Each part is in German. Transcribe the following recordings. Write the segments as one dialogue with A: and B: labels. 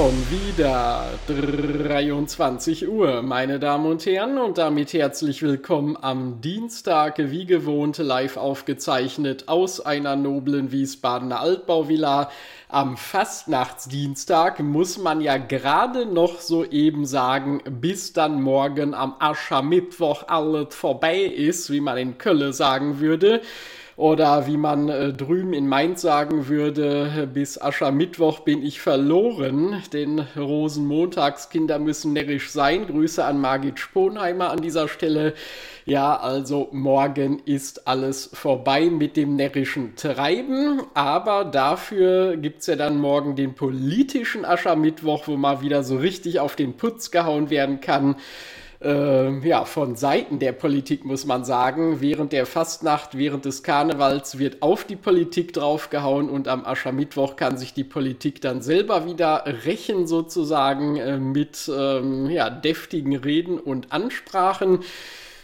A: Schon wieder 23 Uhr, meine Damen und Herren, und damit herzlich willkommen am Dienstag, wie gewohnt, live aufgezeichnet aus einer noblen Wiesbadener Altbauvilla. Am Fastnachtsdienstag muss man ja gerade noch soeben sagen, bis dann morgen am Aschermittwoch alles vorbei ist, wie man in Kölle sagen würde. Oder wie man äh, drüben in Mainz sagen würde, bis Aschermittwoch bin ich verloren. Denn Rosenmontagskinder müssen närrisch sein. Grüße an Margit Sponheimer an dieser Stelle. Ja, also morgen ist alles vorbei mit dem närrischen Treiben. Aber dafür gibt es ja dann morgen den politischen Aschermittwoch, wo mal wieder so richtig auf den Putz gehauen werden kann äh, ja, von Seiten der Politik muss man sagen. Während der Fastnacht, während des Karnevals wird auf die Politik draufgehauen und am Aschermittwoch kann sich die Politik dann selber wieder rächen sozusagen äh, mit ähm, ja, deftigen Reden und Ansprachen.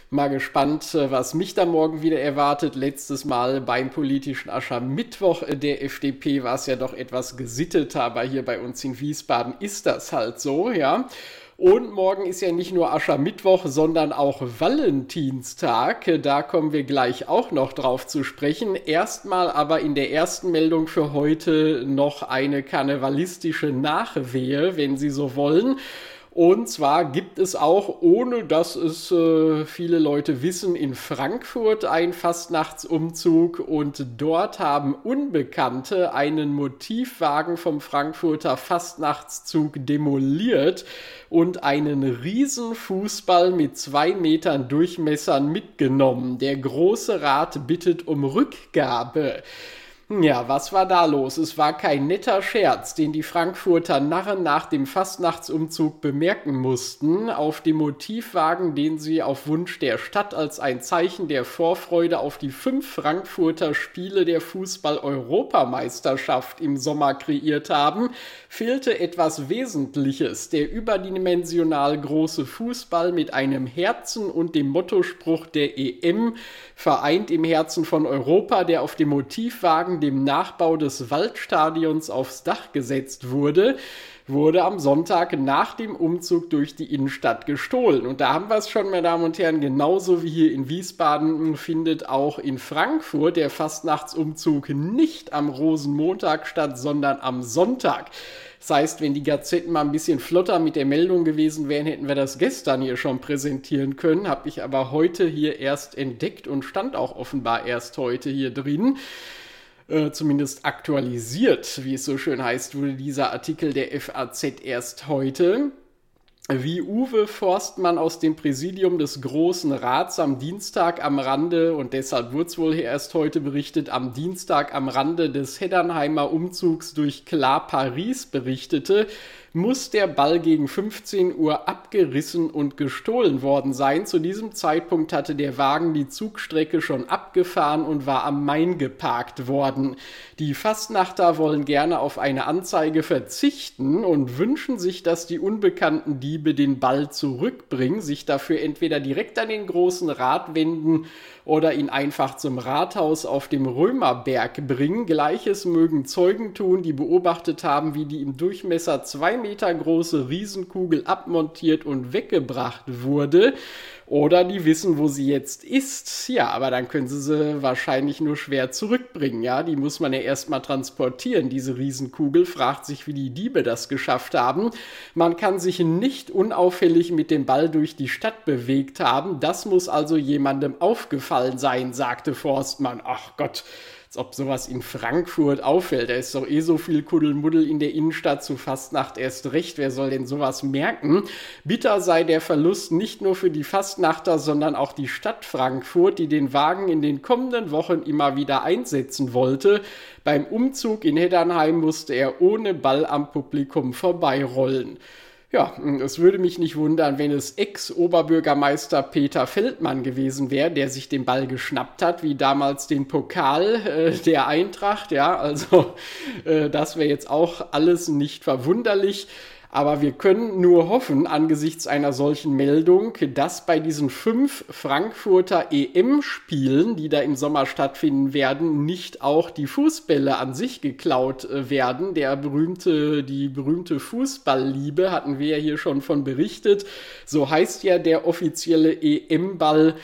A: Mal gespannt, äh, was mich da morgen wieder erwartet. Letztes Mal beim politischen Aschermittwoch der FDP war es ja doch etwas gesitteter, aber hier bei uns in Wiesbaden ist das halt so, ja. Und morgen ist ja nicht nur Aschermittwoch, sondern auch Valentinstag. Da kommen wir gleich auch noch drauf zu sprechen. Erstmal aber in der ersten Meldung für heute noch eine karnevalistische Nachwehe, wenn Sie so wollen. Und zwar gibt es auch, ohne dass es äh, viele Leute wissen, in Frankfurt einen Fastnachtsumzug und dort haben Unbekannte einen Motivwagen vom Frankfurter Fastnachtszug demoliert und einen Riesenfußball mit zwei Metern Durchmessern mitgenommen. Der Große Rat bittet um Rückgabe. Ja, was war da los? Es war kein netter Scherz, den die Frankfurter Narren nach dem Fastnachtsumzug bemerken mussten. Auf dem Motivwagen, den sie auf Wunsch der Stadt als ein Zeichen der Vorfreude auf die fünf Frankfurter Spiele der Fußball-Europameisterschaft im Sommer kreiert haben, fehlte etwas Wesentliches. Der überdimensional große Fußball mit einem Herzen und dem Mottospruch der EM, vereint im Herzen von Europa, der auf dem Motivwagen dem Nachbau des Waldstadions aufs Dach gesetzt wurde, wurde am Sonntag nach dem Umzug durch die Innenstadt gestohlen. Und da haben wir es schon, meine Damen und Herren, genauso wie hier in Wiesbaden findet auch in Frankfurt der Fastnachtsumzug nicht am Rosenmontag statt, sondern am Sonntag. Das heißt, wenn die Gazetten mal ein bisschen flotter mit der Meldung gewesen wären, hätten wir das gestern hier schon präsentieren können. Habe ich aber heute hier erst entdeckt und stand auch offenbar erst heute hier drin. Äh, zumindest aktualisiert, wie es so schön heißt, wurde dieser Artikel der FAZ erst heute. Wie Uwe Forstmann aus dem Präsidium des Großen Rats am Dienstag am Rande, und deshalb wurde es wohl erst heute berichtet, am Dienstag am Rande des Heddernheimer Umzugs durch Klar Paris berichtete, muss der Ball gegen 15 Uhr abgerissen und gestohlen worden sein. Zu diesem Zeitpunkt hatte der Wagen die Zugstrecke schon abgefahren und war am Main geparkt worden. Die Fastnachter wollen gerne auf eine Anzeige verzichten und wünschen sich, dass die unbekannten Diebe den Ball zurückbringen, sich dafür entweder direkt an den großen Rat wenden oder ihn einfach zum Rathaus auf dem Römerberg bringen. Gleiches mögen Zeugen tun, die beobachtet haben, wie die im Durchmesser zwei Meter große Riesenkugel abmontiert und weggebracht wurde. Oder die wissen, wo sie jetzt ist. Ja, aber dann können sie sie wahrscheinlich nur schwer zurückbringen. Ja, die muss man ja erstmal transportieren. Diese Riesenkugel fragt sich, wie die Diebe das geschafft haben. Man kann sich nicht unauffällig mit dem Ball durch die Stadt bewegt haben. Das muss also jemandem aufgefallen sein, sagte Forstmann. Ach Gott, als ob sowas in Frankfurt auffällt. Da ist doch eh so viel Kuddelmuddel in der Innenstadt zu Fastnacht erst recht. Wer soll denn sowas merken? Bitter sei der Verlust nicht nur für die Fastnachter, sondern auch die Stadt Frankfurt, die den Wagen in den kommenden Wochen immer wieder einsetzen wollte. Beim Umzug in Heddernheim musste er ohne Ball am Publikum vorbeirollen. Ja, es würde mich nicht wundern, wenn es Ex-Oberbürgermeister Peter Feldmann gewesen wäre, der sich den Ball geschnappt hat, wie damals den Pokal äh, der Eintracht. Ja, also äh, das wäre jetzt auch alles nicht verwunderlich. Aber wir können nur hoffen, angesichts einer solchen Meldung, dass bei diesen fünf Frankfurter EM-Spielen, die da im Sommer stattfinden werden, nicht auch die Fußbälle an sich geklaut äh, werden. Der berühmte, die berühmte Fußballliebe hatten wir ja hier schon von berichtet. So heißt ja der offizielle EM-Ball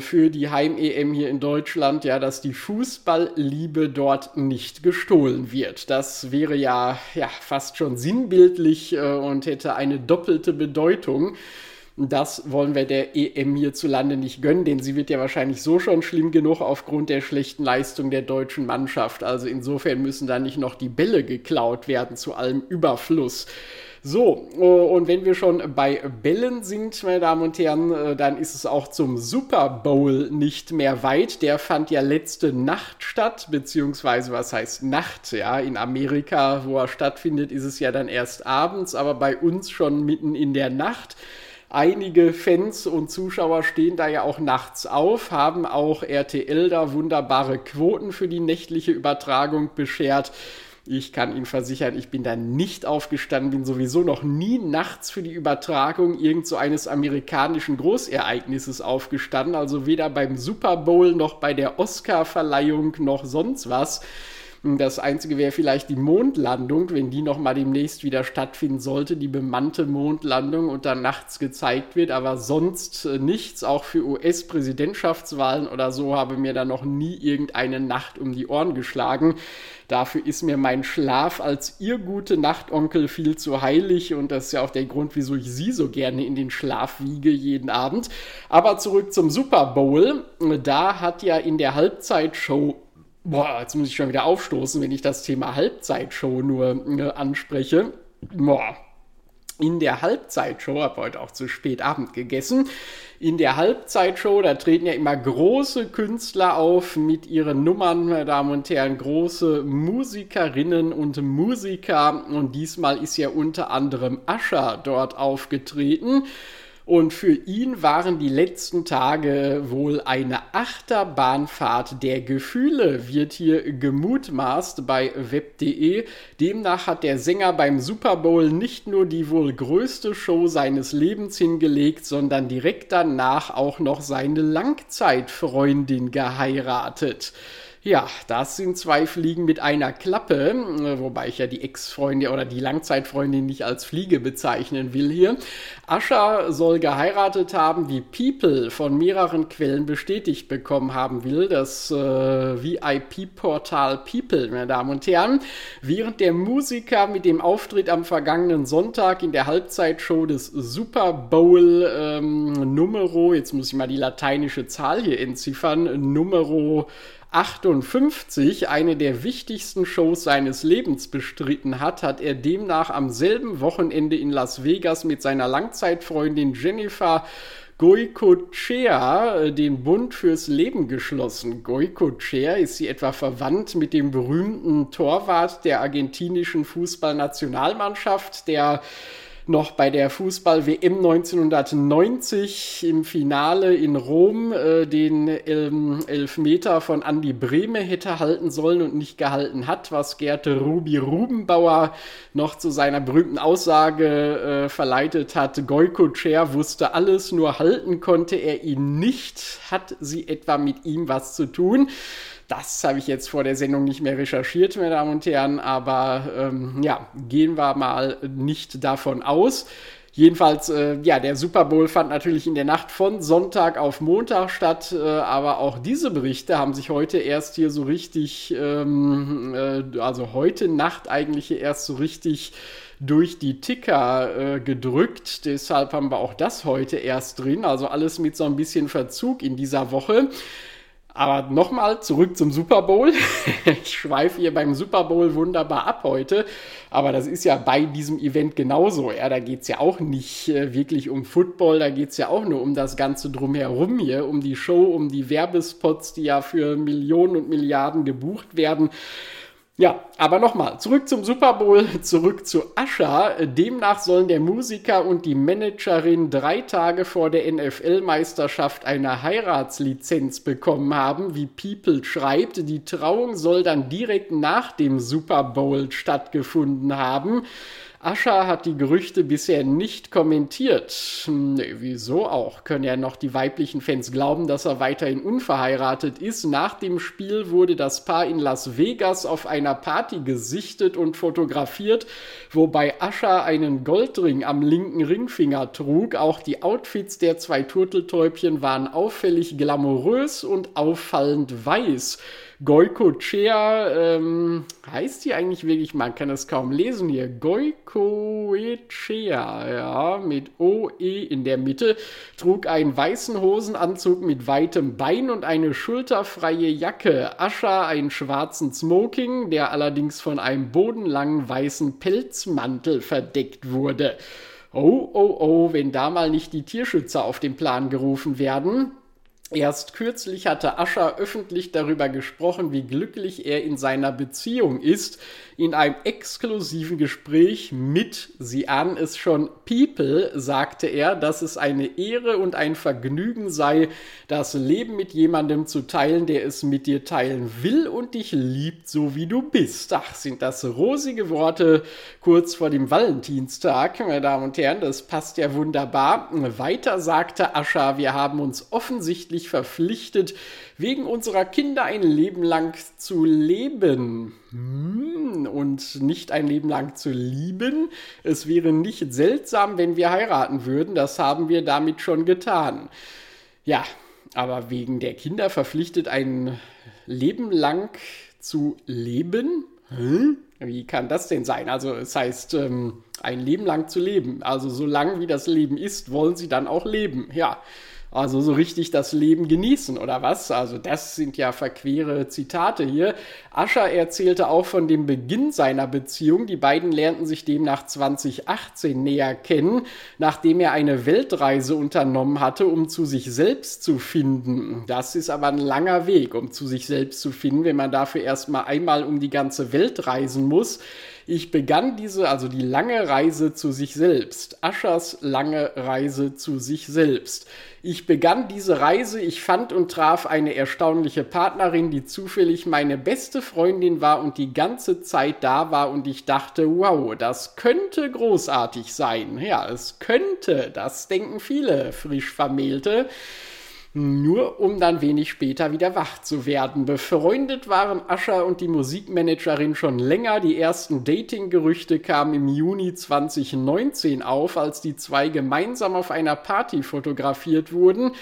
A: für die Heim-EM hier in Deutschland, ja, dass die Fußballliebe dort nicht gestohlen wird. Das wäre ja, ja fast schon sinnbildlich äh, und hätte eine doppelte Bedeutung. Das wollen wir der EM hierzulande nicht gönnen, denn sie wird ja wahrscheinlich so schon schlimm genug aufgrund der schlechten Leistung der deutschen Mannschaft. Also insofern müssen da nicht noch die Bälle geklaut werden zu allem Überfluss. So, oh, und wenn wir schon bei Bällen sind, meine Damen und Herren, äh, dann ist es auch zum Super Bowl nicht mehr weit. Der fand ja letzte Nacht statt, beziehungsweise was heißt Nacht? Ja, in Amerika, wo er stattfindet, ist es ja dann erst abends, aber bei uns schon mitten in der Nacht. Einige Fans und Zuschauer stehen da ja auch nachts auf, haben auch RTL da wunderbare Quoten für die nächtliche Übertragung beschert. Ich kann Ihnen versichern, ich bin da nicht aufgestanden, bin sowieso noch nie nachts für die Übertragung irgend so eines amerikanischen Großereignisses aufgestanden, also weder beim Super Bowl noch bei der Oscar-Verleihung noch sonst was. Das Einzige wäre vielleicht die Mondlandung, wenn die nochmal demnächst wieder stattfinden sollte, die bemannte Mondlandung und dann nachts gezeigt wird, aber sonst äh, nichts. Auch für US-Präsidentschaftswahlen oder so habe mir da noch nie irgendeine Nacht um die Ohren geschlagen. Dafür ist mir mein Schlaf als ihr gute Nachtonkel viel zu heilig und das ist ja auch der Grund, wieso ich sie so gerne in den Schlaf wiege jeden Abend. Aber zurück zum Super Bowl. Da hat ja in der Halbzeitshow Boah, jetzt muss ich schon wieder aufstoßen, wenn ich das Thema Halbzeitshow nur äh, anspreche. Boah. In der Halbzeitshow, habe heute auch zu spät Abend gegessen, in der Halbzeitshow, da treten ja immer große Künstler auf mit ihren Nummern, meine Damen und Herren, große Musikerinnen und Musiker. Und diesmal ist ja unter anderem Ascher dort aufgetreten. Und für ihn waren die letzten Tage wohl eine Achterbahnfahrt der Gefühle, wird hier gemutmaßt bei web.de. Demnach hat der Sänger beim Super Bowl nicht nur die wohl größte Show seines Lebens hingelegt, sondern direkt danach auch noch seine Langzeitfreundin geheiratet. Ja, das sind zwei Fliegen mit einer Klappe, äh, wobei ich ja die Ex-Freundin oder die Langzeitfreundin nicht als Fliege bezeichnen will hier. Ascher soll geheiratet haben, wie People von mehreren Quellen bestätigt bekommen haben will, das äh, VIP-Portal People, meine Damen und Herren. Während der Musiker mit dem Auftritt am vergangenen Sonntag in der Halbzeitshow des Super Bowl ähm, Numero, jetzt muss ich mal die lateinische Zahl hier entziffern, Numero 58 eine der wichtigsten Shows seines Lebens bestritten hat, hat er demnach am selben Wochenende in Las Vegas mit seiner Langzeitfreundin Jennifer Goycochea äh, den Bund fürs Leben geschlossen. Goycochea ist sie etwa verwandt mit dem berühmten Torwart der argentinischen Fußballnationalmannschaft, der noch bei der Fußball-WM 1990 im Finale in Rom äh, den ähm, Elfmeter von Andy Brehme hätte halten sollen und nicht gehalten hat, was Gerte Rubi Rubenbauer noch zu seiner berühmten Aussage äh, verleitet hat. Goiko Cher wusste alles, nur halten konnte er ihn nicht. Hat sie etwa mit ihm was zu tun? Das habe ich jetzt vor der Sendung nicht mehr recherchiert, meine Damen und Herren, aber ähm, ja, gehen wir mal nicht davon aus. Jedenfalls, äh, ja, der Super Bowl fand natürlich in der Nacht von Sonntag auf Montag statt, äh, aber auch diese Berichte haben sich heute erst hier so richtig, ähm, äh, also heute Nacht eigentlich hier erst so richtig durch die Ticker äh, gedrückt. Deshalb haben wir auch das heute erst drin, also alles mit so ein bisschen Verzug in dieser Woche. Aber nochmal zurück zum Super Bowl. ich schweife hier beim Super Bowl wunderbar ab heute. Aber das ist ja bei diesem Event genauso. Ja, da geht es ja auch nicht äh, wirklich um Football, da geht es ja auch nur um das Ganze drumherum hier, um die Show, um die Werbespots, die ja für Millionen und Milliarden gebucht werden. Ja, aber nochmal, zurück zum Super Bowl, zurück zu Ascha. Demnach sollen der Musiker und die Managerin drei Tage vor der NFL-Meisterschaft eine Heiratslizenz bekommen haben, wie People schreibt. Die Trauung soll dann direkt nach dem Super Bowl stattgefunden haben. Ascher hat die Gerüchte bisher nicht kommentiert. Nee, wieso auch? Können ja noch die weiblichen Fans glauben, dass er weiterhin unverheiratet ist. Nach dem Spiel wurde das Paar in Las Vegas auf einer Party gesichtet und fotografiert, wobei Ascher einen Goldring am linken Ringfinger trug. Auch die Outfits der zwei Turteltäubchen waren auffällig glamourös und auffallend weiß. Goikochea, ähm, heißt die eigentlich wirklich, man kann es kaum lesen hier, Goikoechea, ja, mit OE in der Mitte, trug einen weißen Hosenanzug mit weitem Bein und eine schulterfreie Jacke, Ascha einen schwarzen Smoking, der allerdings von einem bodenlangen weißen Pelzmantel verdeckt wurde. Oh, oh, oh, wenn da mal nicht die Tierschützer auf den Plan gerufen werden. Erst kürzlich hatte Ascher öffentlich darüber gesprochen, wie glücklich er in seiner Beziehung ist. In einem exklusiven Gespräch mit, Sie ahnen es schon, People, sagte er, dass es eine Ehre und ein Vergnügen sei, das Leben mit jemandem zu teilen, der es mit dir teilen will und dich liebt, so wie du bist. Ach, sind das rosige Worte kurz vor dem Valentinstag, meine Damen und Herren, das passt ja wunderbar. Weiter sagte Ascher, wir haben uns offensichtlich rechtlich verpflichtet, wegen unserer Kinder ein Leben lang zu leben hm, und nicht ein Leben lang zu lieben. Es wäre nicht seltsam, wenn wir heiraten würden. Das haben wir damit schon getan. Ja, aber wegen der Kinder verpflichtet, ein Leben lang zu leben? Hm? Wie kann das denn sein? Also es heißt, ähm, ein Leben lang zu leben. Also so lang wie das Leben ist, wollen sie dann auch leben. Ja, also so richtig das Leben genießen oder was? Also das sind ja verquere Zitate hier. Ascher erzählte auch von dem Beginn seiner Beziehung. Die beiden lernten sich demnach 2018 näher kennen, nachdem er eine Weltreise unternommen hatte, um zu sich selbst zu finden. Das ist aber ein langer Weg, um zu sich selbst zu finden, wenn man dafür erstmal einmal um die ganze Welt reisen muss. Ich begann diese, also die lange Reise zu sich selbst, Aschers lange Reise zu sich selbst. Ich begann diese Reise, ich fand und traf eine erstaunliche Partnerin, die zufällig meine beste Freundin war und die ganze Zeit da war und ich dachte, wow, das könnte großartig sein. Ja, es könnte, das denken viele frisch Vermählte nur um dann wenig später wieder wach zu werden. Befreundet waren Ascher und die Musikmanagerin schon länger. Die ersten Dating-Gerüchte kamen im Juni 2019 auf, als die zwei gemeinsam auf einer Party fotografiert wurden.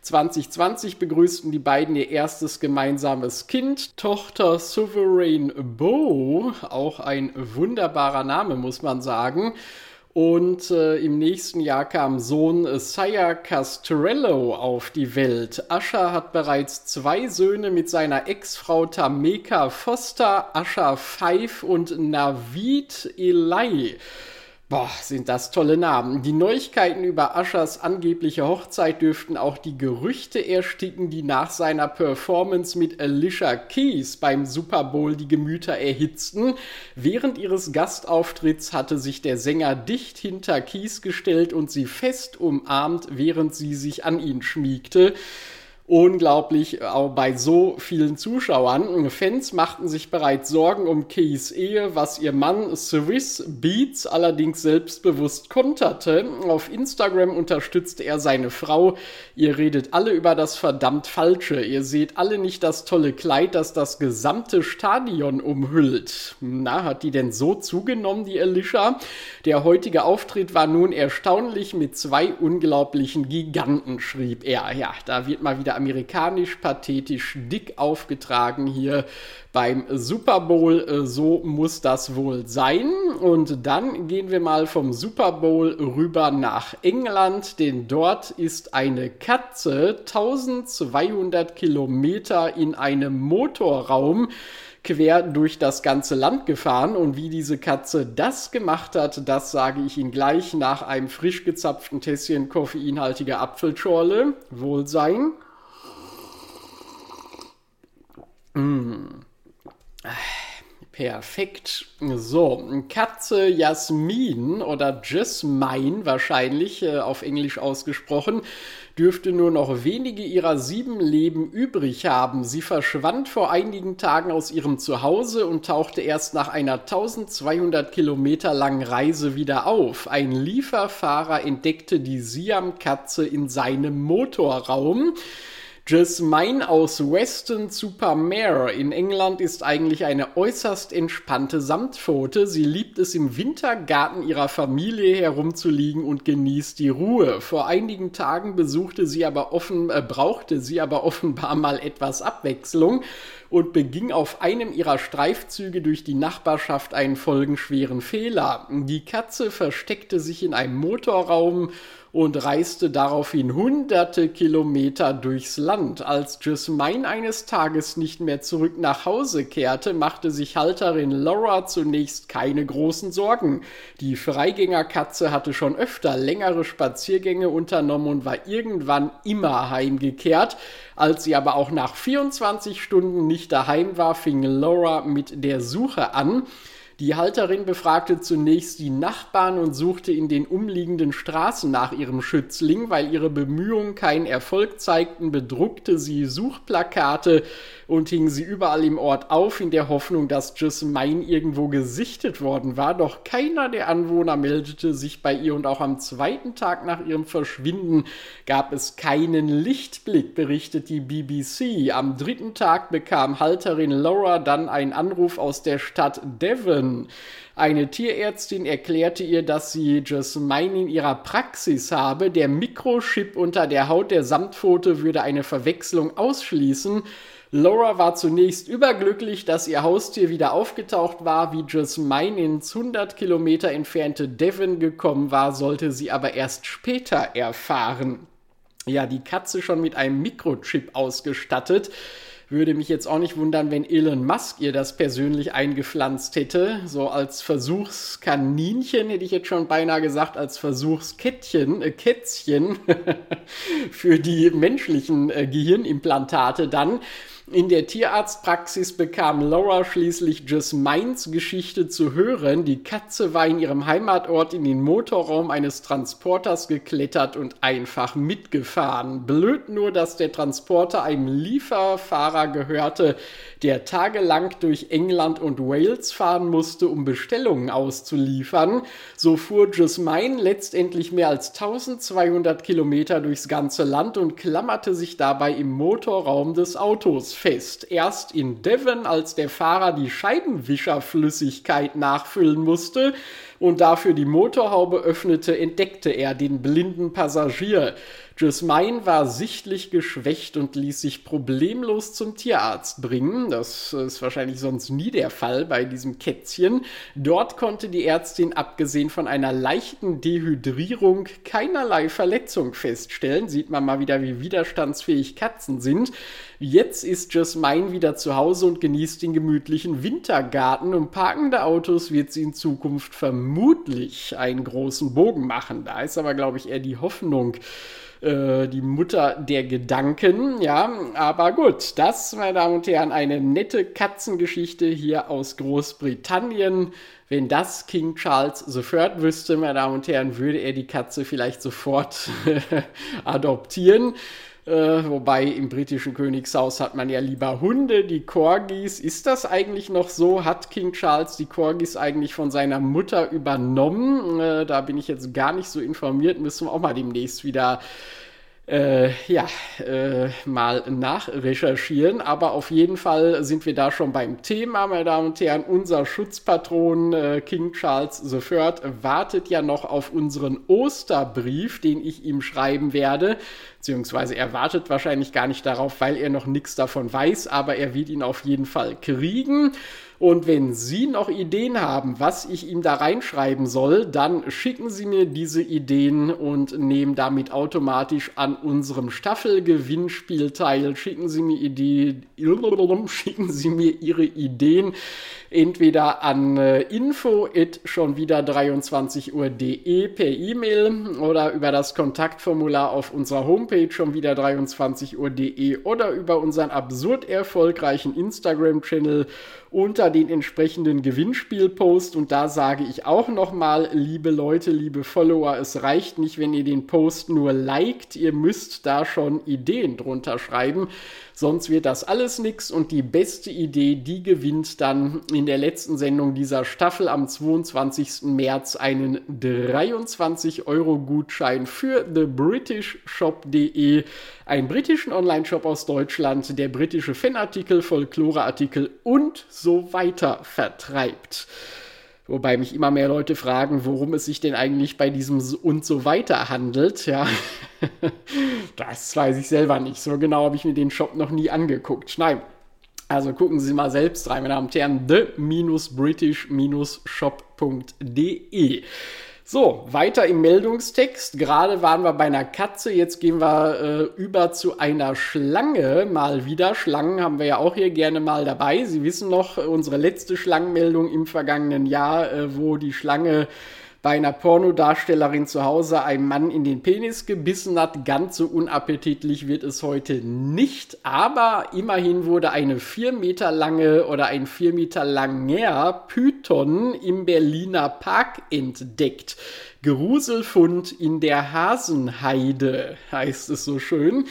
A: 2020 begrüßten die beiden ihr erstes gemeinsames Kind, Tochter Sovereign Bo, auch ein wunderbarer Name, muss man sagen. Und äh, im nächsten Jahr kam Sohn Sire Castrello auf die Welt. Ascher hat bereits zwei Söhne mit seiner Ex-Frau Tameka Foster, Ascher Five und Navid Eli. Boah, sind das tolle Namen. Die Neuigkeiten über Aschers angebliche Hochzeit dürften auch die Gerüchte ersticken, die nach seiner Performance mit Alicia Keys beim Super Bowl die Gemüter erhitzten. Während ihres Gastauftritts hatte sich der Sänger dicht hinter Keys gestellt und sie fest umarmt, während sie sich an ihn schmiegte unglaublich auch bei so vielen Zuschauern. Fans machten sich bereits Sorgen um Keys Ehe, was ihr Mann Swiss Beats allerdings selbstbewusst konterte. Auf Instagram unterstützte er seine Frau. Ihr redet alle über das verdammt Falsche. Ihr seht alle nicht das tolle Kleid, das das gesamte Stadion umhüllt. Na, hat die denn so zugenommen, die Alicia? Der heutige Auftritt war nun erstaunlich mit zwei unglaublichen Giganten, schrieb er. Ja, da wird mal wieder amerikanisch pathetisch dick aufgetragen hier beim Super Bowl. Äh, so muss das wohl sein. Und dann gehen wir mal vom Super Bowl rüber nach England, denn dort ist eine Katze 1200 Kilometer in einem Motorraum quer durch das ganze Land gefahren. Und wie diese Katze das gemacht hat, das sage ich Ihnen gleich nach einem frisch gezapften Tässchen koffeinhaltiger Apfelschorle. Wohlsein. Mmh. Perfekt. So, Katze Jasmin oder Jasmine wahrscheinlich äh, auf Englisch ausgesprochen, dürfte nur noch wenige ihrer sieben Leben übrig haben. Sie verschwand vor einigen Tagen aus ihrem Zuhause und tauchte erst nach einer 1200 Kilometer langen Reise wieder auf. Ein Lieferfahrer entdeckte die Siam-Katze in seinem Motorraum. Jasmine aus Weston super Mare in England ist eigentlich eine äußerst entspannte Samtpfote. Sie liebt es im Wintergarten ihrer Familie herumzuliegen und genießt die Ruhe. Vor einigen Tagen besuchte sie aber offen, äh, brauchte sie aber offenbar mal etwas Abwechslung und beging auf einem ihrer Streifzüge durch die Nachbarschaft einen folgenschweren Fehler. Die Katze versteckte sich in einem Motorraum und reiste daraufhin hunderte Kilometer durchs Land. Als Jasmine eines Tages nicht mehr zurück nach Hause kehrte, machte sich Halterin Laura zunächst keine großen Sorgen. Die Freigängerkatze hatte schon öfter längere Spaziergänge unternommen und war irgendwann immer heimgekehrt. Als sie aber auch nach 24 Stunden nicht daheim war, fing Laura mit der Suche an. Die Halterin befragte zunächst die Nachbarn und suchte in den umliegenden Straßen nach ihrem Schützling. Weil ihre Bemühungen keinen Erfolg zeigten, bedruckte sie Suchplakate und hing sie überall im Ort auf, in der Hoffnung, dass Jasmine irgendwo gesichtet worden war. Doch keiner der Anwohner meldete sich bei ihr und auch am zweiten Tag nach ihrem Verschwinden gab es keinen Lichtblick, berichtet die BBC. Am dritten Tag bekam Halterin Laura dann einen Anruf aus der Stadt Devon. Eine Tierärztin erklärte ihr, dass sie Jasmine in ihrer Praxis habe. Der Mikrochip unter der Haut der Samtpfote würde eine Verwechslung ausschließen. Laura war zunächst überglücklich, dass ihr Haustier wieder aufgetaucht war. Wie Jasmine ins 100 Kilometer entfernte Devon gekommen war, sollte sie aber erst später erfahren. Ja, die Katze schon mit einem Mikrochip ausgestattet. Würde mich jetzt auch nicht wundern, wenn Elon Musk ihr das persönlich eingepflanzt hätte. So als Versuchskaninchen hätte ich jetzt schon beinahe gesagt, als Versuchskettchen, äh, Kätzchen für die menschlichen äh, Gehirnimplantate dann. In der Tierarztpraxis bekam Laura schließlich Jasmines Geschichte zu hören. Die Katze war in ihrem Heimatort in den Motorraum eines Transporters geklettert und einfach mitgefahren. Blöd nur, dass der Transporter einem Lieferfahrer gehörte, der tagelang durch England und Wales fahren musste, um Bestellungen auszuliefern. So fuhr Jasmine letztendlich mehr als 1200 Kilometer durchs ganze Land und klammerte sich dabei im Motorraum des Autos fest. Erst in Devon, als der Fahrer die Scheibenwischerflüssigkeit nachfüllen musste, und dafür die Motorhaube öffnete, entdeckte er den blinden Passagier. Jasmine war sichtlich geschwächt und ließ sich problemlos zum Tierarzt bringen. Das ist wahrscheinlich sonst nie der Fall bei diesem Kätzchen. Dort konnte die Ärztin abgesehen von einer leichten Dehydrierung keinerlei Verletzung feststellen. Sieht man mal wieder, wie widerstandsfähig Katzen sind. Jetzt ist Jasmine wieder zu Hause und genießt den gemütlichen Wintergarten. Um parkende Autos wird sie in Zukunft vermutlich einen großen Bogen machen. Da ist aber, glaube ich, eher die Hoffnung, äh, die Mutter der Gedanken, ja, aber gut, das, meine Damen und Herren, eine nette Katzengeschichte hier aus Großbritannien. Wenn das King Charles sofort wüsste, meine Damen und Herren, würde er die Katze vielleicht sofort adoptieren. Äh, wobei im britischen Königshaus hat man ja lieber Hunde, die Corgis. Ist das eigentlich noch so? Hat King Charles die Corgis eigentlich von seiner Mutter übernommen? Äh, da bin ich jetzt gar nicht so informiert. Müssen wir auch mal demnächst wieder äh, ja, äh, mal nachrecherchieren. Aber auf jeden Fall sind wir da schon beim Thema, meine Damen und Herren. Unser Schutzpatron äh, King Charles III wartet ja noch auf unseren Osterbrief, den ich ihm schreiben werde. Beziehungsweise er wartet wahrscheinlich gar nicht darauf, weil er noch nichts davon weiß, aber er wird ihn auf jeden Fall kriegen. Und wenn Sie noch Ideen haben, was ich ihm da reinschreiben soll, dann schicken Sie mir diese Ideen und nehmen damit automatisch an unserem Staffelgewinnspiel teil. Schicken Sie mir Ideen, schicken Sie mir Ihre Ideen entweder an äh, info schon wieder 23 Uhr.de per E-Mail oder über das Kontaktformular auf unserer Homepage schon wieder 23uhr.de oder über unseren absurd erfolgreichen Instagram-Channel unter den entsprechenden Gewinnspielpost. Und da sage ich auch nochmal, liebe Leute, liebe Follower, es reicht nicht, wenn ihr den Post nur liked. Ihr müsst da schon Ideen drunter schreiben. Sonst wird das alles nichts und die beste Idee, die gewinnt dann in der letzten Sendung dieser Staffel am 22. März einen 23 Euro Gutschein für thebritishshop.de, einen britischen Online-Shop aus Deutschland, der britische Fanartikel, Folkloreartikel und so weiter vertreibt. Wobei mich immer mehr Leute fragen, worum es sich denn eigentlich bei diesem und so weiter handelt. Ja, das weiß ich selber nicht. So genau habe ich mir den Shop noch nie angeguckt. Nein. Also gucken Sie mal selbst rein, meine Damen und Herren, the-british-shop.de. So, weiter im Meldungstext. Gerade waren wir bei einer Katze, jetzt gehen wir äh, über zu einer Schlange mal wieder. Schlangen haben wir ja auch hier gerne mal dabei. Sie wissen noch, unsere letzte Schlangenmeldung im vergangenen Jahr, äh, wo die Schlange bei einer Pornodarstellerin zu Hause ein Mann in den Penis gebissen hat. Ganz so unappetitlich wird es heute nicht, aber immerhin wurde eine vier Meter lange oder ein vier Meter langer Python im Berliner Park entdeckt. Geruselfund in der Hasenheide heißt es so schön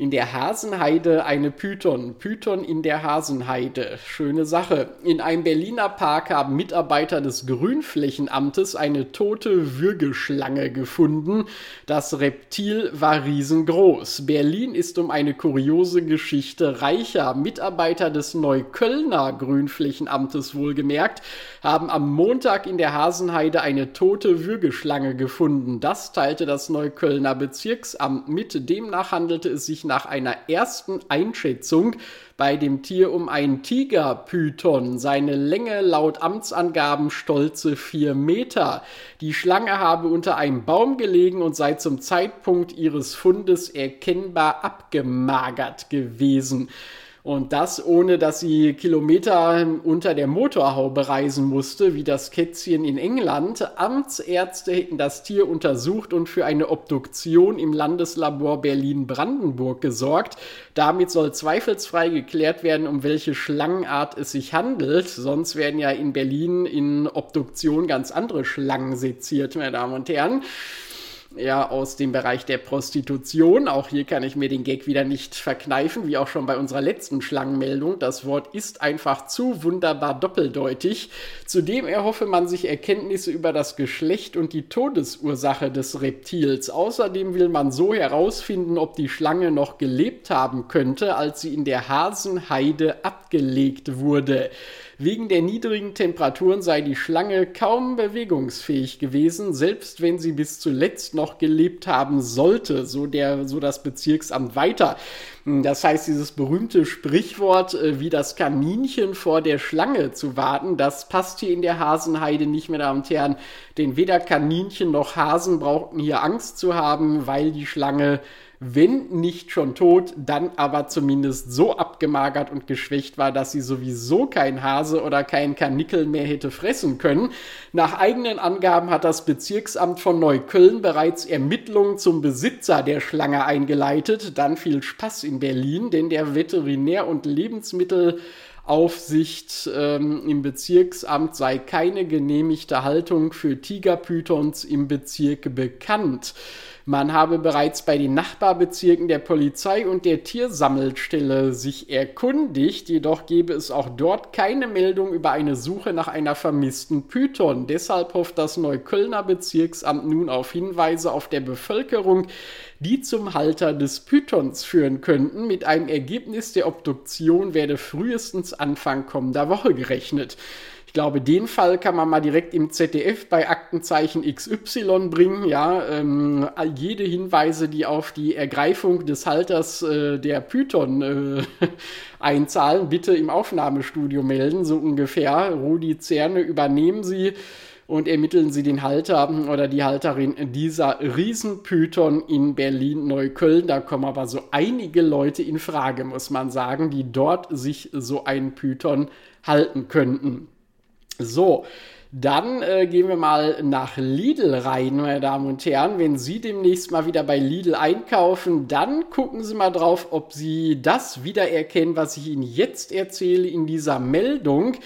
A: in der Hasenheide eine Python. Python in der Hasenheide. Schöne Sache. In einem Berliner Park haben Mitarbeiter des Grünflächenamtes eine tote Würgeschlange gefunden. Das Reptil war riesengroß. Berlin ist um eine kuriose Geschichte reicher. Mitarbeiter des Neuköllner Grünflächenamtes wohlgemerkt haben am Montag in der Hasenheide eine tote Würgeschlange gefunden. Das teilte das Neuköllner Bezirksamt mit. Demnach handelte es sich nach einer ersten Einschätzung bei dem Tier um ein Tigerpython. Seine Länge laut Amtsangaben stolze vier Meter. Die Schlange habe unter einem Baum gelegen und sei zum Zeitpunkt ihres Fundes erkennbar abgemagert gewesen. Und das ohne, dass sie Kilometer unter der Motorhaube reisen musste, wie das Kätzchen in England. Amtsärzte hätten das Tier untersucht und für eine Obduktion im Landeslabor Berlin-Brandenburg gesorgt. Damit soll zweifelsfrei geklärt werden, um welche Schlangenart es sich handelt. Sonst werden ja in Berlin in Obduktion ganz andere Schlangen seziert, meine Damen und Herren ja aus dem Bereich der Prostitution. Auch hier kann ich mir den Gag wieder nicht verkneifen, wie auch schon bei unserer letzten Schlangenmeldung. Das Wort ist einfach zu wunderbar doppeldeutig. Zudem erhoffe man sich Erkenntnisse über das Geschlecht und die Todesursache des Reptils. Außerdem will man so herausfinden, ob die Schlange noch gelebt haben könnte, als sie in der Hasenheide abgelegt wurde. Wegen der niedrigen Temperaturen sei die Schlange kaum bewegungsfähig gewesen, selbst wenn sie bis zuletzt noch gelebt haben sollte, so, der, so das Bezirksamt weiter. Das heißt, dieses berühmte Sprichwort, äh, wie das Kaninchen vor der Schlange zu warten, das passt hier in der Hasenheide nicht, meine Damen und Herren. Denn weder Kaninchen noch Hasen brauchten hier Angst zu haben, weil die Schlange wenn nicht schon tot, dann aber zumindest so abgemagert und geschwächt war, dass sie sowieso kein Hase oder kein Kanickel mehr hätte fressen können. Nach eigenen Angaben hat das Bezirksamt von Neukölln bereits Ermittlungen zum Besitzer der Schlange eingeleitet. Dann viel Spaß in Berlin, denn der Veterinär- und Lebensmittelaufsicht ähm, im Bezirksamt sei keine genehmigte Haltung für Tigerpythons im Bezirk bekannt. Man habe bereits bei den Nachbarbezirken der Polizei und der Tiersammelstelle sich erkundigt, jedoch gebe es auch dort keine Meldung über eine Suche nach einer vermissten Python. Deshalb hofft das Neuköllner Bezirksamt nun auf Hinweise auf der Bevölkerung, die zum Halter des Pythons führen könnten. Mit einem Ergebnis der Obduktion werde frühestens Anfang kommender Woche gerechnet. Ich glaube, den Fall kann man mal direkt im ZDF bei Aktenzeichen XY bringen. Ja, ähm, jede Hinweise, die auf die Ergreifung des Halters äh, der Python äh, einzahlen, bitte im Aufnahmestudio melden, so ungefähr. Rudi Zerne übernehmen Sie und ermitteln Sie den Halter oder die Halterin dieser Riesenpython in Berlin-Neukölln. Da kommen aber so einige Leute in Frage, muss man sagen, die dort sich so einen Python halten könnten. So, dann äh, gehen wir mal nach Lidl rein, meine Damen und Herren. Wenn Sie demnächst mal wieder bei Lidl einkaufen, dann gucken Sie mal drauf, ob Sie das wiedererkennen, was ich Ihnen jetzt erzähle in dieser Meldung.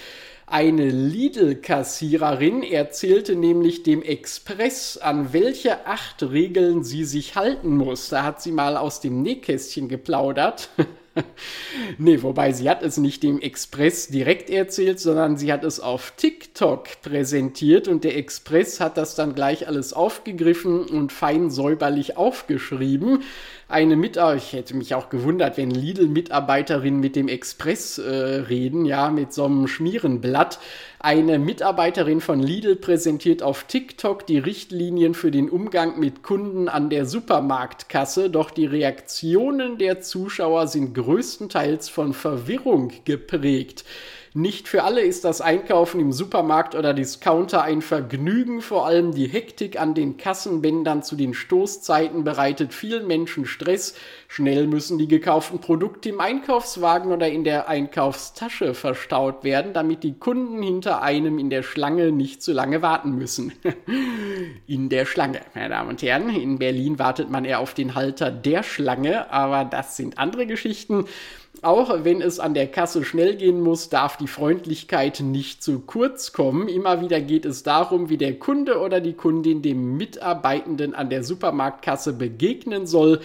A: Eine Lidl-Kassiererin erzählte nämlich dem Express, an welche acht Regeln sie sich halten muss. Da hat sie mal aus dem Nähkästchen geplaudert. nee, wobei sie hat es nicht dem Express direkt erzählt, sondern sie hat es auf TikTok präsentiert und der Express hat das dann gleich alles aufgegriffen und fein säuberlich aufgeschrieben eine Mitarbeiterin, ich hätte mich auch gewundert, wenn Lidl-Mitarbeiterinnen mit dem Express äh, reden, ja, mit so einem Schmierenblatt. Eine Mitarbeiterin von Lidl präsentiert auf TikTok die Richtlinien für den Umgang mit Kunden an der Supermarktkasse, doch die Reaktionen der Zuschauer sind größtenteils von Verwirrung geprägt. Nicht für alle ist das Einkaufen im Supermarkt oder Discounter ein Vergnügen, vor allem die Hektik an den Kassenbändern zu den Stoßzeiten bereitet vielen Menschen Stress. Schnell müssen die gekauften Produkte im Einkaufswagen oder in der Einkaufstasche verstaut werden, damit die Kunden hinter einem in der Schlange nicht zu lange warten müssen. in der Schlange, meine Damen und Herren. In Berlin wartet man eher auf den Halter der Schlange, aber das sind andere Geschichten. Auch wenn es an der Kasse schnell gehen muss, darf die Freundlichkeit nicht zu kurz kommen. Immer wieder geht es darum, wie der Kunde oder die Kundin dem Mitarbeitenden an der Supermarktkasse begegnen soll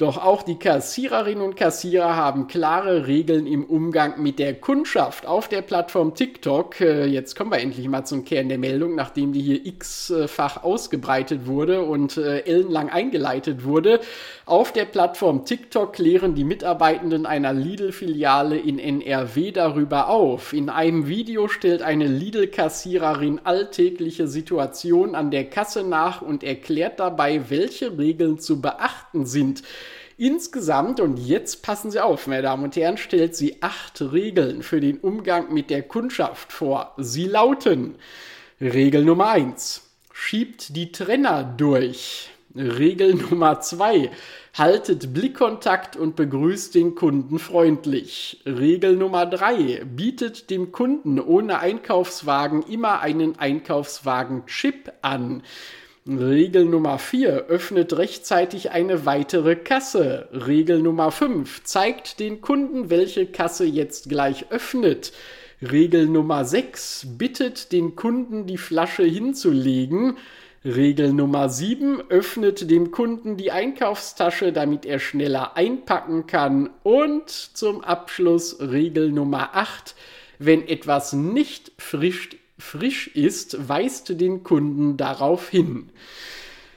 A: doch auch die Kassiererinnen und Kassierer haben klare Regeln im Umgang mit der Kundschaft auf der Plattform TikTok. Äh, jetzt kommen wir endlich mal zum Kern der Meldung, nachdem die hier x-fach ausgebreitet wurde und äh, ellenlang eingeleitet wurde. Auf der Plattform TikTok klären die Mitarbeitenden einer Lidl-Filiale in NRW darüber auf. In einem Video stellt eine Lidl-Kassiererin alltägliche Situationen an der Kasse nach und erklärt dabei, welche Regeln zu beachten sind. Insgesamt, und jetzt passen Sie auf, meine Damen und Herren, stellt sie acht Regeln für den Umgang mit der Kundschaft vor. Sie lauten Regel Nummer eins: Schiebt die Trenner durch. Regel Nummer zwei: Haltet Blickkontakt und begrüßt den Kunden freundlich. Regel Nummer drei: Bietet dem Kunden ohne Einkaufswagen immer einen Einkaufswagen-Chip an. Regel Nummer 4. Öffnet rechtzeitig eine weitere Kasse. Regel Nummer 5. Zeigt den Kunden, welche Kasse jetzt gleich öffnet. Regel Nummer 6. Bittet den Kunden, die Flasche hinzulegen. Regel Nummer 7. Öffnet dem Kunden die Einkaufstasche, damit er schneller einpacken kann. Und zum Abschluss Regel Nummer 8. Wenn etwas nicht frisch frisch ist, weist den Kunden darauf hin.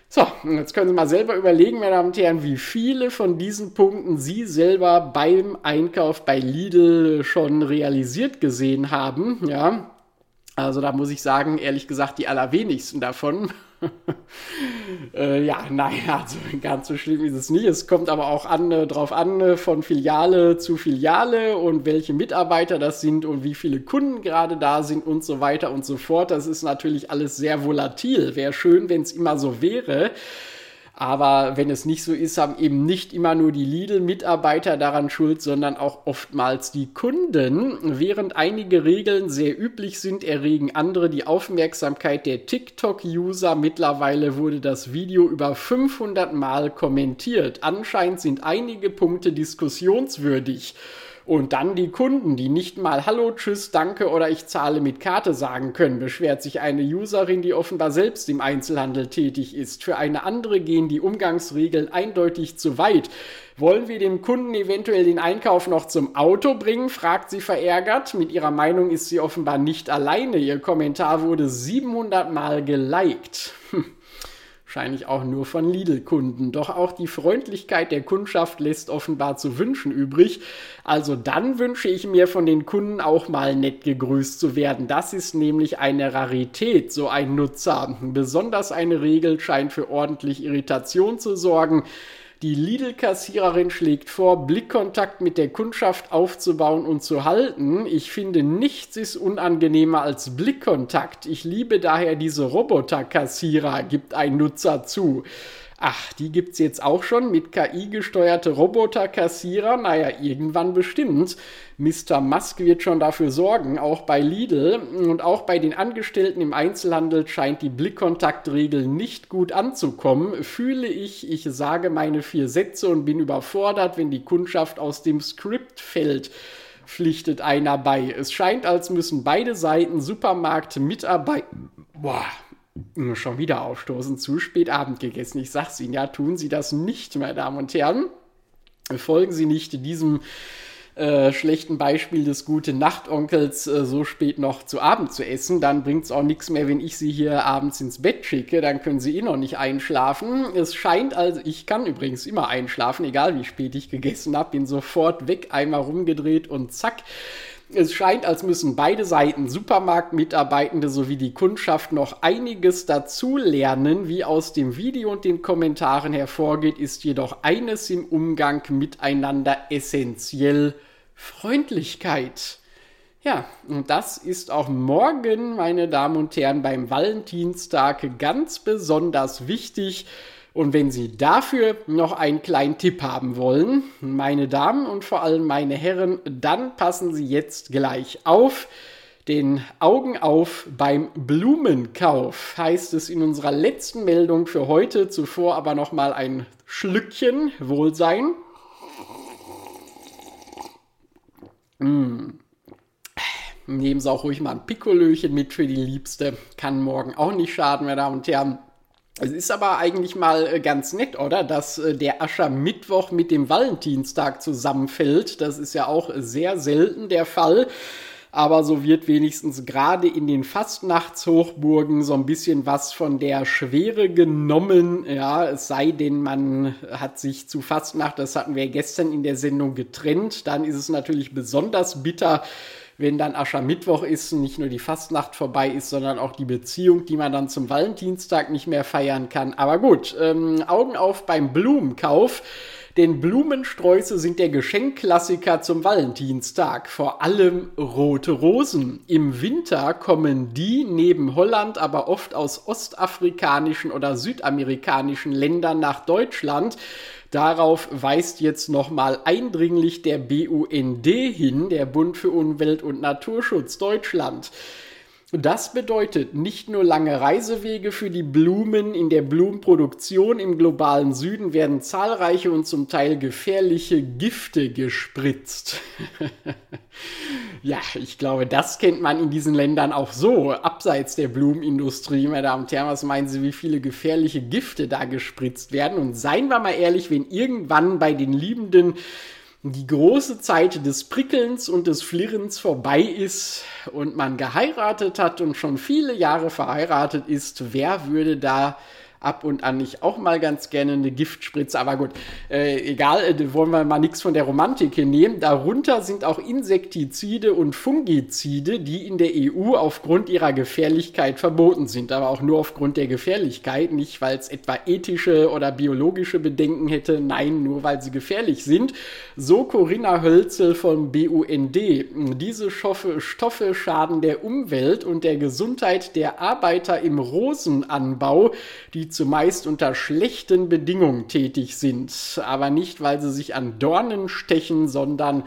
A: So, jetzt können Sie mal selber überlegen, meine Damen und Herren, wie viele von diesen Punkten Sie selber beim Einkauf bei Lidl schon realisiert gesehen haben. Ja, also da muss ich sagen, ehrlich gesagt, die allerwenigsten davon. äh, ja, naja, also ganz so schlimm ist es nicht. Es kommt aber auch an, äh, drauf an, äh, von Filiale zu Filiale und welche Mitarbeiter das sind und wie viele Kunden gerade da sind und so weiter und so fort. Das ist natürlich alles sehr volatil. Wäre schön, wenn es immer so wäre. Aber wenn es nicht so ist, haben eben nicht immer nur die Lidl-Mitarbeiter daran Schuld, sondern auch oftmals die Kunden. Während einige Regeln sehr üblich sind, erregen andere die Aufmerksamkeit der TikTok-User. Mittlerweile wurde das Video über 500 Mal kommentiert. Anscheinend sind einige Punkte diskussionswürdig. Und dann die Kunden, die nicht mal Hallo, Tschüss, Danke oder ich zahle mit Karte sagen können, beschwert sich eine Userin, die offenbar selbst im Einzelhandel tätig ist. Für eine andere gehen die Umgangsregeln eindeutig zu weit. Wollen wir dem Kunden eventuell den Einkauf noch zum Auto bringen? fragt sie verärgert. Mit ihrer Meinung ist sie offenbar nicht alleine. Ihr Kommentar wurde 700 Mal geliked. Wahrscheinlich auch nur von Lidl-Kunden. Doch auch die Freundlichkeit der Kundschaft lässt offenbar zu wünschen übrig. Also dann wünsche ich mir von den Kunden auch mal nett gegrüßt zu werden. Das ist nämlich eine Rarität, so ein Nutzer. Besonders eine Regel scheint für ordentlich Irritation zu sorgen. Die Lidl-Kassiererin schlägt vor, Blickkontakt mit der Kundschaft aufzubauen und zu halten. Ich finde, nichts ist unangenehmer als Blickkontakt. Ich liebe daher diese Roboter-Kassierer, gibt ein Nutzer zu. Ach, die gibt's jetzt auch schon mit KI gesteuerte Roboterkassierer. Naja, irgendwann bestimmt. Mr. Musk wird schon dafür sorgen, auch bei Lidl und auch bei den Angestellten im Einzelhandel scheint die Blickkontaktregel nicht gut anzukommen. Fühle ich, ich sage meine vier Sätze und bin überfordert, wenn die Kundschaft aus dem Skript fällt pflichtet einer bei. Es scheint, als müssen beide Seiten Supermarktmitarbeiter. Boah, schon wieder aufstoßen, zu spät Abend gegessen. Ich sag's Ihnen, ja, tun Sie das nicht, meine Damen und Herren. Folgen Sie nicht diesem äh, schlechten Beispiel des gute Nachtonkels äh, so spät noch zu Abend zu essen, dann bringt's auch nichts mehr, wenn ich Sie hier abends ins Bett schicke, dann können Sie eh noch nicht einschlafen. Es scheint also, ich kann übrigens immer einschlafen, egal wie spät ich gegessen habe, bin sofort weg, einmal rumgedreht und zack. Es scheint, als müssen beide Seiten, Supermarktmitarbeitende sowie die Kundschaft, noch einiges dazu lernen. Wie aus dem Video und den Kommentaren hervorgeht, ist jedoch eines im Umgang miteinander essentiell Freundlichkeit. Ja, und das ist auch morgen, meine Damen und Herren, beim Valentinstag ganz besonders wichtig. Und wenn Sie dafür noch einen kleinen Tipp haben wollen, meine Damen und vor allem meine Herren, dann passen Sie jetzt gleich auf. Den Augen auf beim Blumenkauf heißt es in unserer letzten Meldung für heute. Zuvor aber noch mal ein Schlückchen Wohlsein. Mmh. Nehmen Sie auch ruhig mal ein Pikolöchen mit für die Liebste. Kann morgen auch nicht schaden, meine Damen und Herren. Es ist aber eigentlich mal äh, ganz nett, oder? Dass äh, der Aschermittwoch mit dem Valentinstag zusammenfällt. Das ist ja auch sehr selten der Fall. Aber so wird wenigstens gerade in den Fastnachtshochburgen so ein bisschen was von der Schwere genommen. Ja, es sei denn, man hat sich zu Fastnacht, das hatten wir gestern in der Sendung getrennt. Dann ist es natürlich besonders bitter, wenn dann Aschermittwoch ist und nicht nur die Fastnacht vorbei ist, sondern auch die Beziehung, die man dann zum Valentinstag nicht mehr feiern kann. Aber gut, ähm, Augen auf beim Blumenkauf. Denn Blumensträuße sind der Geschenkklassiker zum Valentinstag, vor allem rote Rosen. Im Winter kommen die neben Holland aber oft aus ostafrikanischen oder südamerikanischen Ländern nach Deutschland. Darauf weist jetzt nochmal eindringlich der BUND hin, der Bund für Umwelt und Naturschutz Deutschland. Das bedeutet nicht nur lange Reisewege für die Blumen. In der Blumenproduktion im globalen Süden werden zahlreiche und zum Teil gefährliche Gifte gespritzt. ja, ich glaube, das kennt man in diesen Ländern auch so, abseits der Blumenindustrie. Meine Damen und Herren, was meinen Sie, wie viele gefährliche Gifte da gespritzt werden? Und seien wir mal ehrlich, wenn irgendwann bei den liebenden die große Zeit des Prickelns und des Flirrens vorbei ist und man geheiratet hat und schon viele Jahre verheiratet ist, wer würde da ab und an nicht auch mal ganz gerne eine Giftspritze. Aber gut, äh, egal, äh, wollen wir mal nichts von der Romantik hier nehmen. Darunter sind auch Insektizide und Fungizide, die in der EU aufgrund ihrer Gefährlichkeit verboten sind. Aber auch nur aufgrund der Gefährlichkeit, nicht weil es etwa ethische oder biologische Bedenken hätte. Nein, nur weil sie gefährlich sind. So Corinna Hölzel vom BUND. Diese Stoffe, Stoffe schaden der Umwelt und der Gesundheit der Arbeiter im Rosenanbau, die zumeist unter schlechten Bedingungen tätig sind, aber nicht, weil sie sich an Dornen stechen, sondern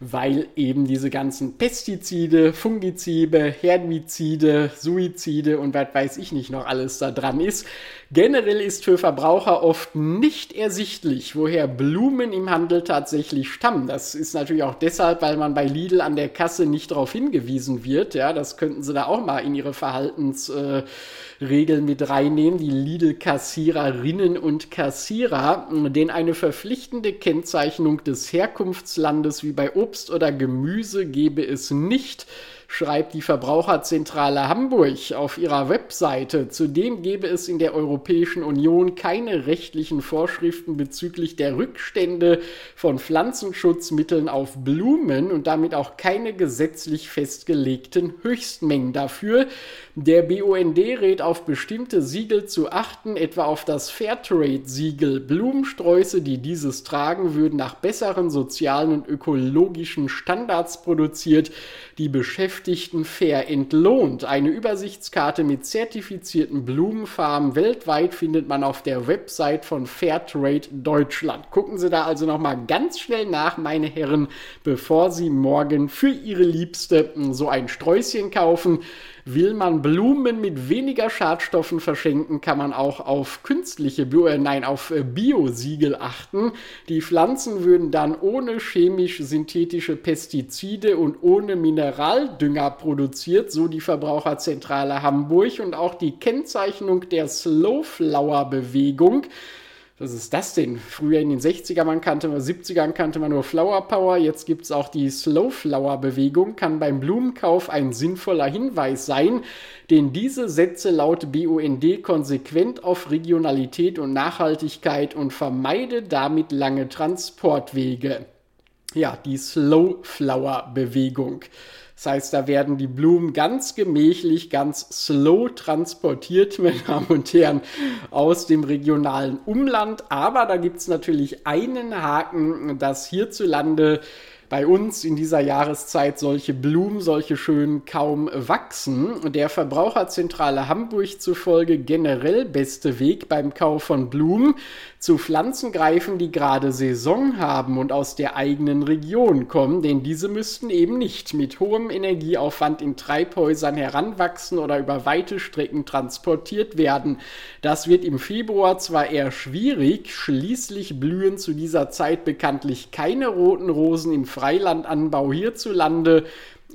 A: weil eben diese ganzen Pestizide, Fungizide, Herbizide, Suizide und was weiß ich nicht noch alles da dran ist. Generell ist für Verbraucher oft nicht ersichtlich, woher Blumen im Handel tatsächlich stammen. Das ist natürlich auch deshalb, weil man bei Lidl an der Kasse nicht darauf hingewiesen wird. Ja, das könnten sie da auch mal in ihre Verhaltensregeln äh, mit reinnehmen, die Lidl-Kassiererinnen und Kassierer. Denn eine verpflichtende Kennzeichnung des Herkunftslandes wie bei Obst Obst oder Gemüse gebe es nicht schreibt die Verbraucherzentrale Hamburg auf ihrer Webseite. Zudem gebe es in der Europäischen Union keine rechtlichen Vorschriften bezüglich der Rückstände von Pflanzenschutzmitteln auf Blumen und damit auch keine gesetzlich festgelegten Höchstmengen dafür. Der BUND rät auf bestimmte Siegel zu achten, etwa auf das Fairtrade-Siegel. Blumensträuße, die dieses tragen, würden nach besseren sozialen und ökologischen Standards produziert, die Beschäftigten Beschäftigten fair entlohnt. Eine Übersichtskarte mit zertifizierten Blumenfarmen weltweit findet man auf der Website von Fairtrade Deutschland. Gucken Sie da also noch mal ganz schnell nach, meine Herren, bevor Sie morgen für Ihre Liebste so ein Sträußchen kaufen. Will man Blumen mit weniger Schadstoffen verschenken, kann man auch auf künstliche, äh, nein, auf äh, Biosiegel achten. Die Pflanzen würden dann ohne chemisch-synthetische Pestizide und ohne Mineraldünger produziert, so die Verbraucherzentrale Hamburg und auch die Kennzeichnung der Slowflower-Bewegung was ist das denn? Früher in den 60er man kannte man, 70ern kannte man nur Flower Power, jetzt gibt es auch die Slow Flower Bewegung, kann beim Blumenkauf ein sinnvoller Hinweis sein, denn diese Sätze laut BUND konsequent auf Regionalität und Nachhaltigkeit und vermeide damit lange Transportwege. Ja, die Slow Flower Bewegung. Das heißt, da werden die Blumen ganz gemächlich, ganz slow transportiert, meine Damen und Herren, aus dem regionalen Umland. Aber da gibt es natürlich einen Haken, dass hierzulande bei uns in dieser Jahreszeit solche Blumen, solche schönen kaum wachsen. Der Verbraucherzentrale Hamburg zufolge generell beste Weg beim Kauf von Blumen zu Pflanzen greifen, die gerade Saison haben und aus der eigenen Region kommen, denn diese müssten eben nicht mit hohem Energieaufwand in Treibhäusern heranwachsen oder über weite Strecken transportiert werden. Das wird im Februar zwar eher schwierig, schließlich blühen zu dieser Zeit bekanntlich keine roten Rosen im Freilandanbau hierzulande,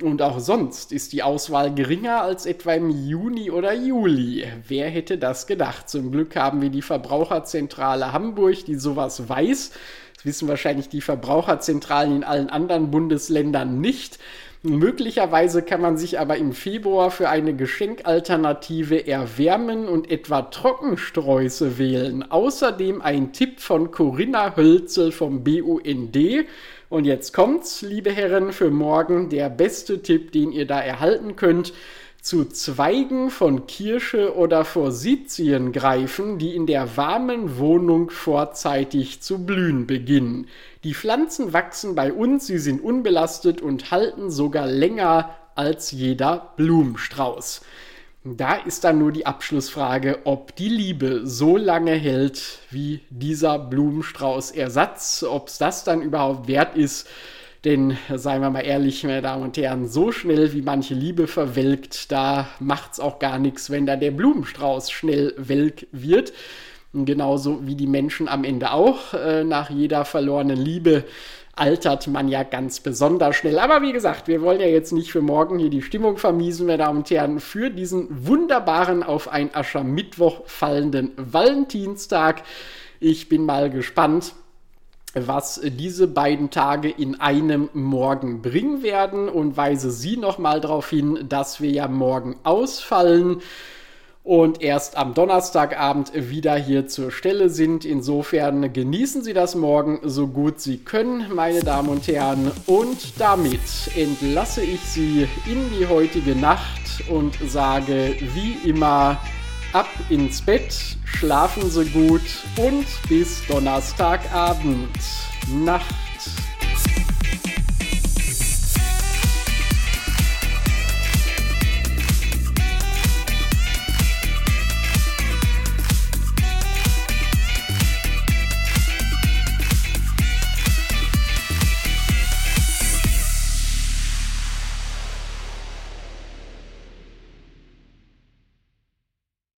A: und auch sonst ist die Auswahl geringer als etwa im Juni oder Juli. Wer hätte das gedacht? Zum Glück haben wir die Verbraucherzentrale Hamburg, die sowas weiß. Das wissen wahrscheinlich die Verbraucherzentralen in allen anderen Bundesländern nicht. Möglicherweise kann man sich aber im Februar für eine Geschenkalternative erwärmen und etwa Trockensträuße wählen. Außerdem ein Tipp von Corinna Hölzel vom BUND. Und jetzt kommt's, liebe Herren, für morgen der beste Tipp, den ihr da erhalten könnt. Zu Zweigen von Kirsche oder Forsythien greifen, die in der warmen Wohnung vorzeitig zu blühen beginnen. Die Pflanzen wachsen bei uns, sie sind unbelastet und halten sogar länger als jeder Blumenstrauß. Da ist dann nur die Abschlussfrage, ob die Liebe so lange hält wie dieser Blumenstrauß-Ersatz, ob es das dann überhaupt wert ist. Denn, seien wir mal ehrlich, meine Damen und Herren, so schnell wie manche Liebe verwelkt, da macht es auch gar nichts, wenn da der Blumenstrauß schnell welk wird. Genauso wie die Menschen am Ende auch äh, nach jeder verlorenen Liebe altert man ja ganz besonders schnell. Aber wie gesagt, wir wollen ja jetzt nicht für morgen hier die Stimmung vermiesen, meine Damen und Herren, für diesen wunderbaren auf ein Aschermittwoch fallenden Valentinstag. Ich bin mal gespannt, was diese beiden Tage in einem Morgen bringen werden und weise Sie nochmal darauf hin, dass wir ja morgen ausfallen und erst am Donnerstagabend wieder hier zur Stelle sind. Insofern genießen Sie das morgen so gut Sie können, meine Damen und Herren. Und damit entlasse ich Sie in die heutige Nacht und sage wie immer ab ins Bett, schlafen Sie gut und bis Donnerstagabend. Nacht.